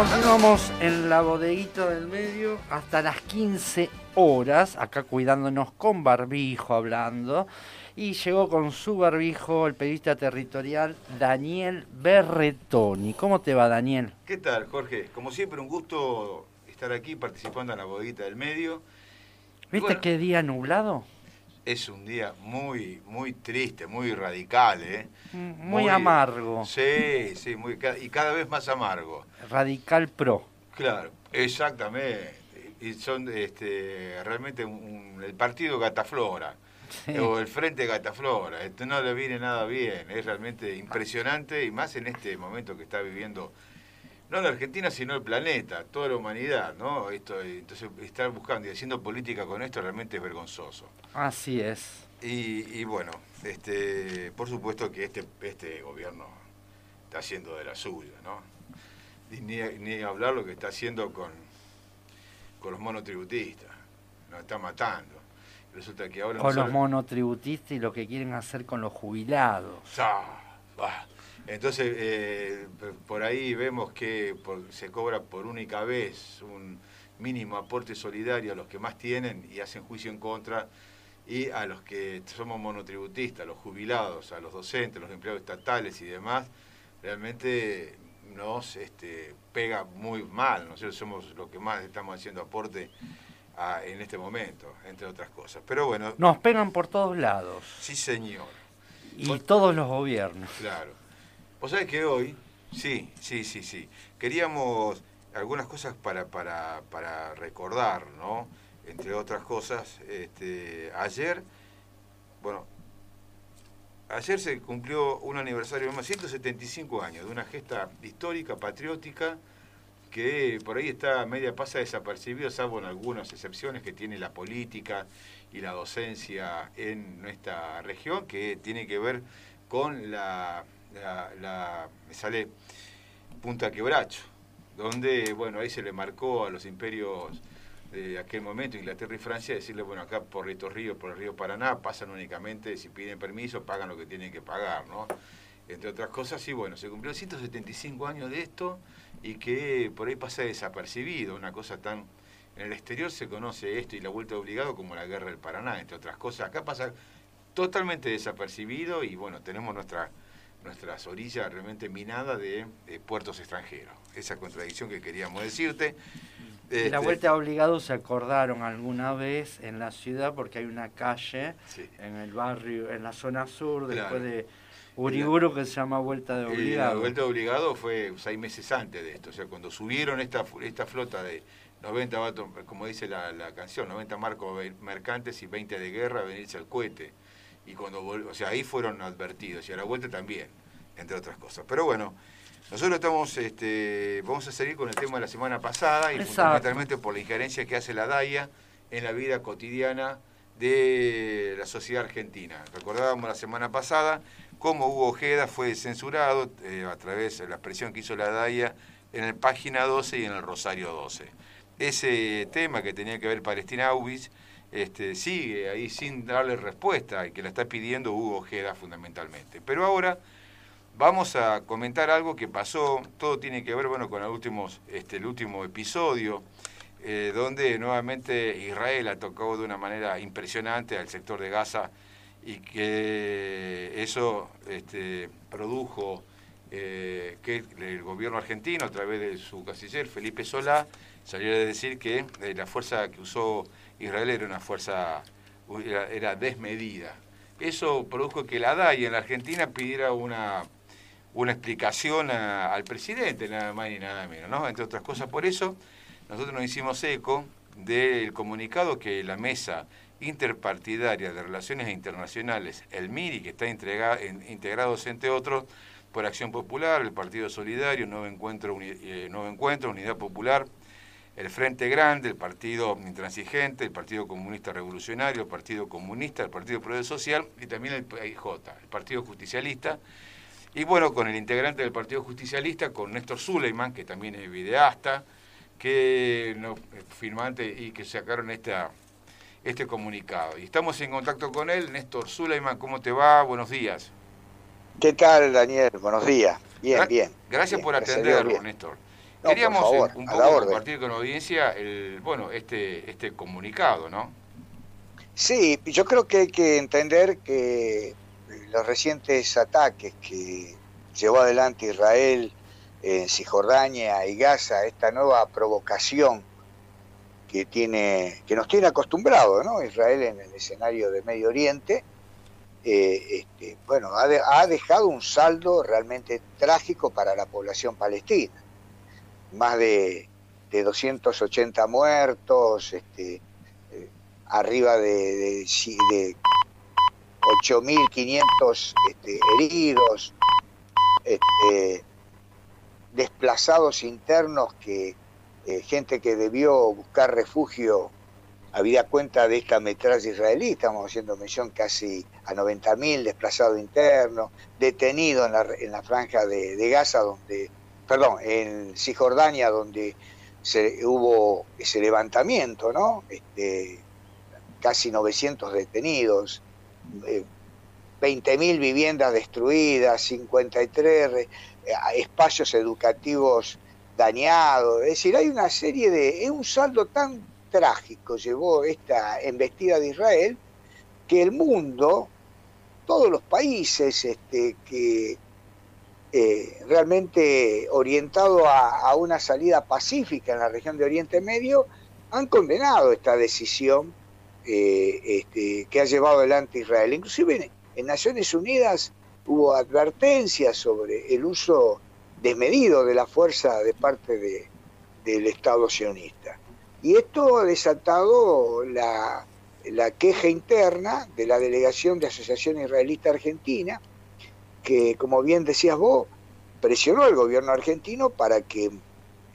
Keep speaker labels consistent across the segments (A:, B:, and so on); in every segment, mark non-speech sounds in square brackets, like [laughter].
A: Continuamos en la bodeguita del medio hasta las 15 horas, acá cuidándonos con barbijo hablando. Y llegó con su barbijo el periodista territorial Daniel Berretoni. ¿Cómo te va, Daniel?
B: ¿Qué tal, Jorge? Como siempre, un gusto estar aquí participando en la bodeguita del medio.
A: ¿Viste
B: Bueno.
A: qué día nublado?
B: Es un día muy, muy triste, muy radical, ¿eh?
A: Mm, Muy, amargo.
B: Sí, sí, muy, y cada vez más amargo.
A: Radical pro.
B: Claro, exactamente. Y son este, realmente un- un- el partido Gataflora,
A: Sí.
B: o el Frente Gataflora. Esto no le viene nada bien, es realmente impresionante y más en este momento que está viviendo, no la Argentina, sino el planeta, toda la humanidad, ¿no? Esto, entonces, estar buscando y haciendo política con esto realmente es vergonzoso.
A: Así es.
B: Y, y bueno, este, por supuesto que este, este gobierno está haciendo de la suya, ¿no? Y ni, ni hablar lo que está haciendo con, con los monotributistas, nos está matando. Resulta que ahora... no
A: Con los
B: sabe-
A: monotributistas y lo que quieren hacer con los jubilados.
B: Ah. Entonces, eh, por ahí vemos que por- se cobra por única vez un mínimo aporte solidario a los que más tienen y hacen juicio en contra, y a los que somos monotributistas, los jubilados, a los docentes, los empleados estatales y demás, realmente nos este, pega muy mal. Nosotros somos los que más estamos haciendo aporte a- en este momento, entre otras cosas. Pero bueno,
A: Nos pegan por todos lados.
B: sí señor.
A: Y todos los gobiernos.
B: Claro. Vos sabés que hoy, sí, sí, sí, sí, queríamos algunas cosas para, para, para recordar, ¿no? Entre otras cosas, este, ayer, bueno, ayer se cumplió un aniversario más, 175 años, de una gesta histórica, patriótica, que por ahí está media pasa desapercibido, salvo en algunas excepciones que tiene la política y la docencia en nuestra región, que tiene que ver con la, la, la- me sale Punta Quebracho, donde, bueno, ahí se le marcó a los imperios de aquel momento, Inglaterra y Francia, decirle, bueno, acá por estos ríos, por el río Paraná, pasan únicamente, si piden permiso, pagan lo que tienen que pagar, ¿no? Entre otras cosas, sí, bueno, se cumplió 175 años de esto y que por ahí pasa desapercibido, una cosa tan... En el exterior se conoce esto y la vuelta de obligado como la guerra del Paraná, entre otras cosas. Acá pasa totalmente desapercibido y bueno, tenemos nuestra, nuestras orillas realmente minadas de, de puertos extranjeros. Esa contradicción que queríamos decirte.
A: La
B: Este,
A: vuelta obligado se acordaron alguna vez en la ciudad porque hay una calle
B: Sí.
A: en el barrio, en la zona sur,
B: Claro.
A: después de Uriburu, que se llama vuelta de
B: Y la
A: obligado.
B: vuelta de obligado fue seis meses antes de esto. O sea, cuando subieron esta, esta flota de 90 vatos, como dice la, la canción, 90 marcos mercantes y 20 de guerra, venirse al cohete. Y cuando vol- o sea, ahí fueron advertidos. Y a la vuelta también, entre otras cosas. Pero bueno, nosotros estamos, este, vamos a seguir con el tema de la semana pasada y
A: Exacto.
B: fundamentalmente por la injerencia que hace la DAIA en la vida cotidiana de la sociedad argentina. Recordábamos la semana pasada cómo Hugo Ojeda fue censurado eh, a través de la expresión que hizo la DAIA en el página 12 y en el Rosario 12. Ese tema que tenía que ver Palestina Auschwitz este, sigue ahí sin darle respuesta y que la está pidiendo Hugo Ojeda fundamentalmente. Pero ahora vamos a comentar algo que pasó, todo tiene que ver bueno, con el, últimos, este, el último episodio, eh, donde nuevamente Israel tocado de una manera impresionante al sector de Gaza y que eso este, produjo eh, que el gobierno argentino, a través de su canciller Felipe Solá, salió a decir que eh, la fuerza que usó Israel era una fuerza era, desmedida. Eso produjo que la DAI en la Argentina pidiera una, una explicación al presidente, nada más ni nada menos, ¿no? Entre otras cosas, por eso nosotros nos hicimos eco del comunicado que la Mesa Interpartidaria de Relaciones Internacionales, el MIRI, que está integrado, entre otros, por Acción Popular, el Partido Solidario, Nuevo Encuentro, eh, Nuevo Encuentro Unidad Popular, el Frente Grande, el Partido Intransigente, el Partido Comunista Revolucionario, el Partido Comunista, el Partido Progreso Social y también el PIJ, el Partido Justicialista. Y bueno, con el integrante del Partido Justicialista, con Néstor Zuleiman, que también es videasta, que no, firmante y que sacaron esta, este comunicado. Y estamos en contacto con él. Néstor Zuleiman, ¿cómo te va? Buenos días.
C: ¿Qué tal, Daniel? Buenos días. Bien, bien.
B: Gracias por atenderlo, Néstor. Queríamos eh, un poco compartir con la audiencia el, bueno, este, este comunicado, ¿no?
C: Sí, yo creo que hay que entender que los recientes ataques que llevó adelante Israel en Cisjordania y Gaza, esta nueva provocación que tiene, que nos tiene acostumbrados, ¿no? Israel en el escenario de Medio Oriente, eh, este, bueno, ha, dejado un saldo realmente trágico para la población palestina. Más de, 280 muertos, este, eh, arriba de, de, de 8.500 este, heridos, este, desplazados internos que eh, gente que debió buscar refugio había cuenta de esta metralla israelí, estamos haciendo mención casi a 90.000 desplazados internos, detenidos en la, en la franja de, Gaza, donde, perdón, en Cisjordania, donde se, hubo ese levantamiento, ¿no? Este, casi 900 detenidos, 20.000 eh, viviendas destruidas, 53 eh, espacios educativos dañados. Es decir, hay una serie de... Es un saldo tan trágico llevó esta embestida de Israel que el mundo, todos los países este, que eh, realmente orientado a, una salida pacífica en la región de Oriente Medio, han condenado esta decisión eh, este, que ha llevado adelante Israel. Inclusive en Naciones Unidas hubo advertencias sobre el uso desmedido de la fuerza de parte de, del Estado sionista. Y esto ha desatado la, queja interna de la delegación de Asociación Israelita Argentina, que, como bien decías vos, presionó al gobierno argentino para que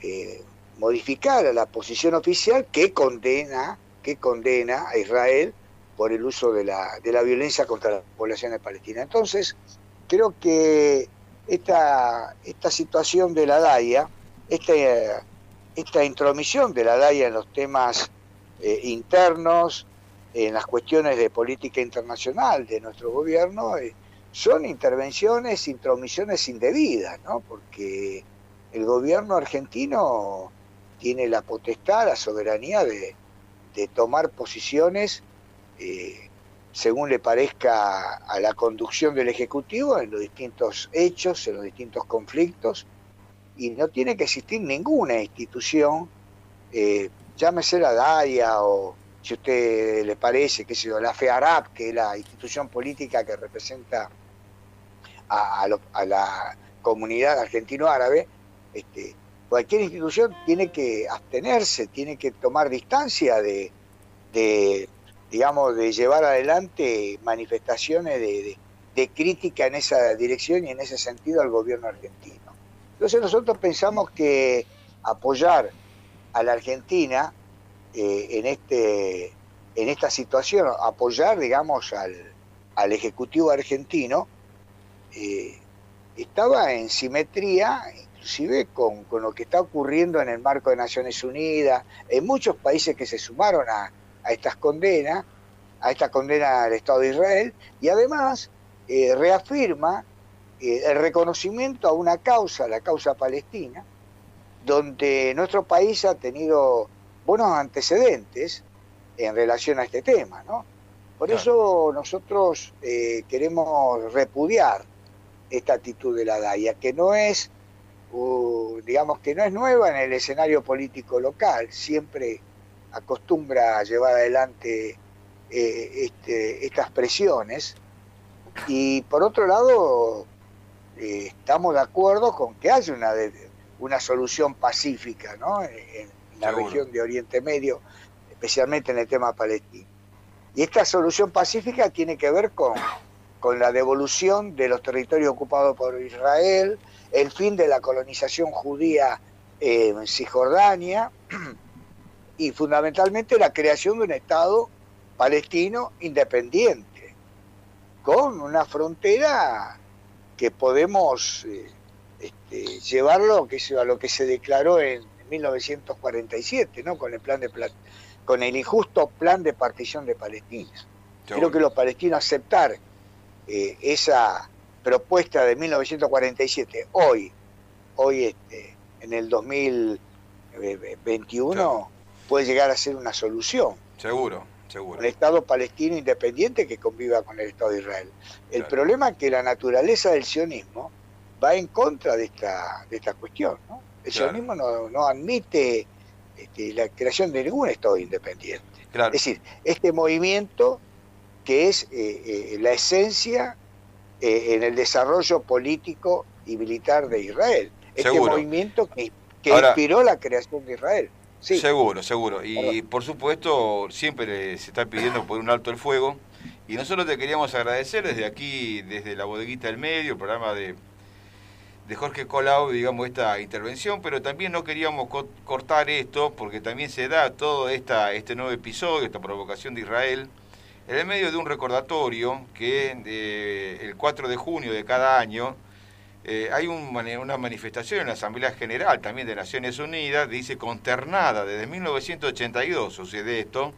C: eh, modificara la posición oficial que condena, que condena a Israel por el uso de la, de la violencia contra las poblaciones palestinas. Entonces, creo que esta, esta situación de la DAIA, esta, esta intromisión de la DAIA en los temas eh, internos, en las cuestiones de política internacional de nuestro gobierno, eh, son intervenciones, intromisiones indebidas, ¿no? porque el gobierno argentino tiene la potestad, la soberanía de, tomar posiciones eh, según le parezca a la conducción del Ejecutivo en los distintos hechos, en los distintos conflictos, y no tiene que existir ninguna institución, eh, llámese la DAIA o si a usted le parece, qué sé yo, la FEARAP, que es la institución política que representa a, la comunidad argentino-árabe, este, cualquier institución tiene que abstenerse, tiene que tomar distancia de digamos, de llevar adelante manifestaciones de, crítica en esa dirección y en ese sentido al gobierno argentino. Entonces nosotros pensamos que apoyar a la Argentina eh, en, este, en esta situación, apoyar, digamos, al, Ejecutivo argentino, eh, estaba en simetría inclusive con, con, lo que está ocurriendo en el marco de Naciones Unidas, en muchos países que se sumaron a, a estas condenas, a esta condena al Estado de Israel, y además eh, reafirma eh, el reconocimiento a una causa, la causa palestina, donde nuestro país ha tenido buenos antecedentes en relación a este tema, ¿no? Por eso nosotros eh, queremos repudiar esta actitud de la DAIA, que no es, digamos que no es nueva en el escenario político local, siempre acostumbra a llevar adelante eh, este, estas presiones y por otro lado eh, estamos de acuerdo con que haya una, una solución pacífica ¿no? en, la región de Oriente Medio, especialmente en el tema palestino. Y esta solución pacífica tiene que ver con, con la devolución de los territorios ocupados por Israel, el fin de la colonización judía en Cisjordania [clears throat] y fundamentalmente la creación de un Estado palestino independiente, con una frontera que podemos eh, este, llevarlo a lo que se declaró en 1947, ¿no? con el plan de con el injusto plan de partición de Palestina. Creo que los palestinos aceptar eh, esa propuesta de 1947 hoy, hoy este, en el 2021 puede llegar a ser una solución.
B: Seguro, seguro.
C: Un Estado palestino independiente que conviva con el Estado de Israel. El problema es que la naturaleza del sionismo va en contra de esta, de esta cuestión. ¿no? El sionismo no, admite este, la creación de ningún Estado independiente. Es decir, este movimiento que es eh, eh, la esencia eh, en el desarrollo político y militar de Israel. Este movimiento que, inspiró la creación de Israel.
B: Seguro, seguro. Y por supuesto, siempre se está pidiendo por un alto el fuego. Y nosotros te queríamos agradecer desde aquí, desde la bodeguita del medio, el programa de, de Jorge Colau, digamos, esta intervención, pero también no queríamos cortar esto, porque también se da todo esta, este nuevo episodio, esta provocación de Israel, en el medio de un recordatorio que el 4 de junio de cada año eh, hay una manifestación en la Asamblea General también de Naciones Unidas, dice consternada, desde 1982 sucede esto,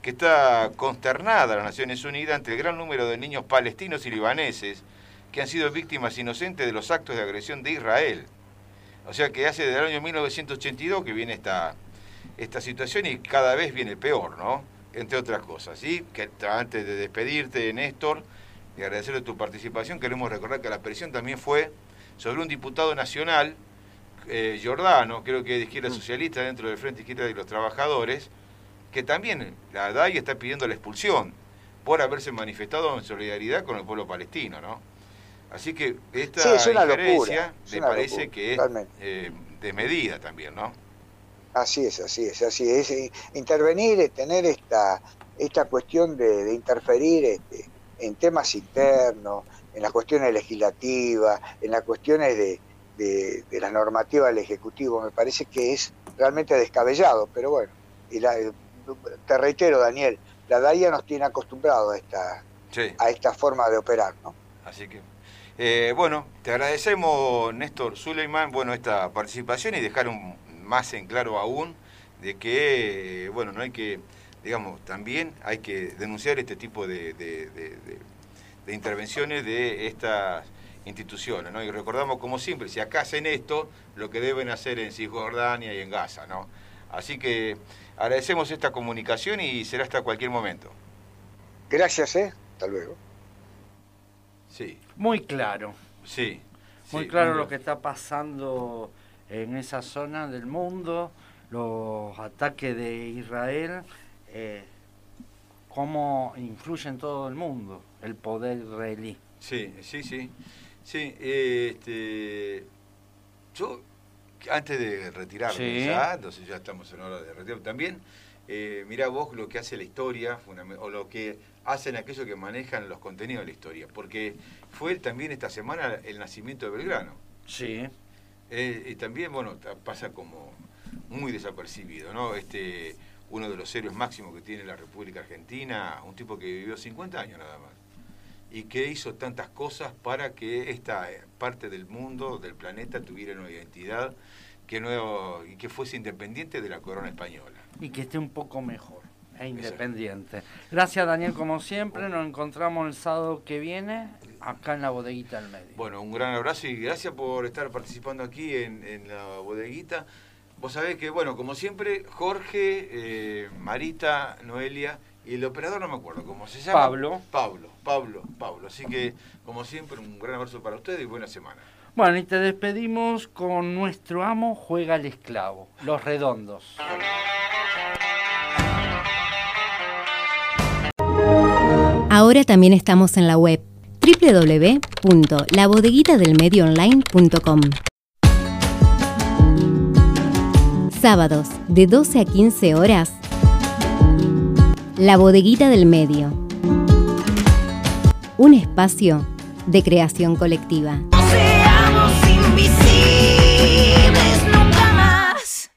B: que está consternada las Naciones Unidas ante el gran número de niños palestinos y libaneses que han sido víctimas inocentes de los actos de agresión de Israel. O sea que hace desde el año 1982 que viene esta, esta situación y cada vez viene peor, ¿no? Entre otras cosas. Que antes de despedirte, Néstor, y agradecerle tu participación, queremos recordar que la presión también fue sobre un diputado nacional, eh, Giordano, creo que de izquierda mm. socialista dentro del Frente Izquierda de los Trabajadores, que también la DAI está pidiendo la expulsión por haberse manifestado en solidaridad con el pueblo palestino, ¿no? Así que esta sí, diferencia me parece que es eh, desmedida también, ¿no?
C: Así es, así es, así es. Eh, intervenir, tener esta, esta cuestión de, de interferir este, en temas internos, en las cuestiones legislativas, en las cuestiones de, la normativa del Ejecutivo. Me parece que es realmente descabellado, pero bueno, y te reitero, Daniel, la DAIA nos tiene acostumbrado a esta, a esta forma de operar. ¿no?
B: Así que, eh, bueno, te agradecemos, Néstor Suleiman, bueno, esta participación y dejar un, más en claro aún de que, bueno, no hay que digamos, también hay que denunciar este tipo de, intervenciones de estas instituciones, ¿no? Y recordamos como siempre, si acá hacen esto, lo que deben hacer en Cisjordania y en Gaza, ¿no? Así que agradecemos esta comunicación y será hasta cualquier momento.
C: Gracias, ¿eh? Hasta luego.
A: Sí. Muy claro.
B: Sí.
A: Muy claro lo que está pasando en esa zona del mundo, los ataques de Israel eh, cómo influye en todo el mundo el poder israelí.
B: Sí, sí, sí. Sí, este, yo, antes de retirarme ya, entonces ya estamos en hora de retirar también, eh, mirá vos lo que hace la historia, o lo que hacen aquellos que manejan los contenidos de la historia, porque fue también esta semana el nacimiento de Belgrano.
A: Sí.
B: Eh, y también, bueno, pasa como muy desapercibido, ¿no? Este, uno de los héroes máximos que tiene la República Argentina, un tipo que vivió 50 años nada más, y que hizo tantas cosas para que esta parte del mundo, del planeta, tuviera una identidad que no, y que fuese independiente de la corona española.
A: Y que esté un poco mejor e independiente. Gracias Daniel, como siempre, nos encontramos el sábado que viene acá en la bodeguita del medio.
B: Bueno, un gran abrazo y gracias por estar participando aquí en, en la bodeguita. Vos sabés que, bueno, como siempre, Jorge, eh, Marita, Noelia y el operador no me acuerdo cómo se llama.
A: Pablo.
B: Pablo, Pablo, Pablo. Así que, como siempre, un gran abrazo para ustedes y buena semana.
A: Bueno, y te despedimos con nuestro amo Juega el Esclavo, Los Redondos.
D: Ahora también estamos en la web www.labodeguitadelmedioonline.com. Sábados de 12 a 15 horas. La Bodeguita del Medio. Un espacio de creación colectiva.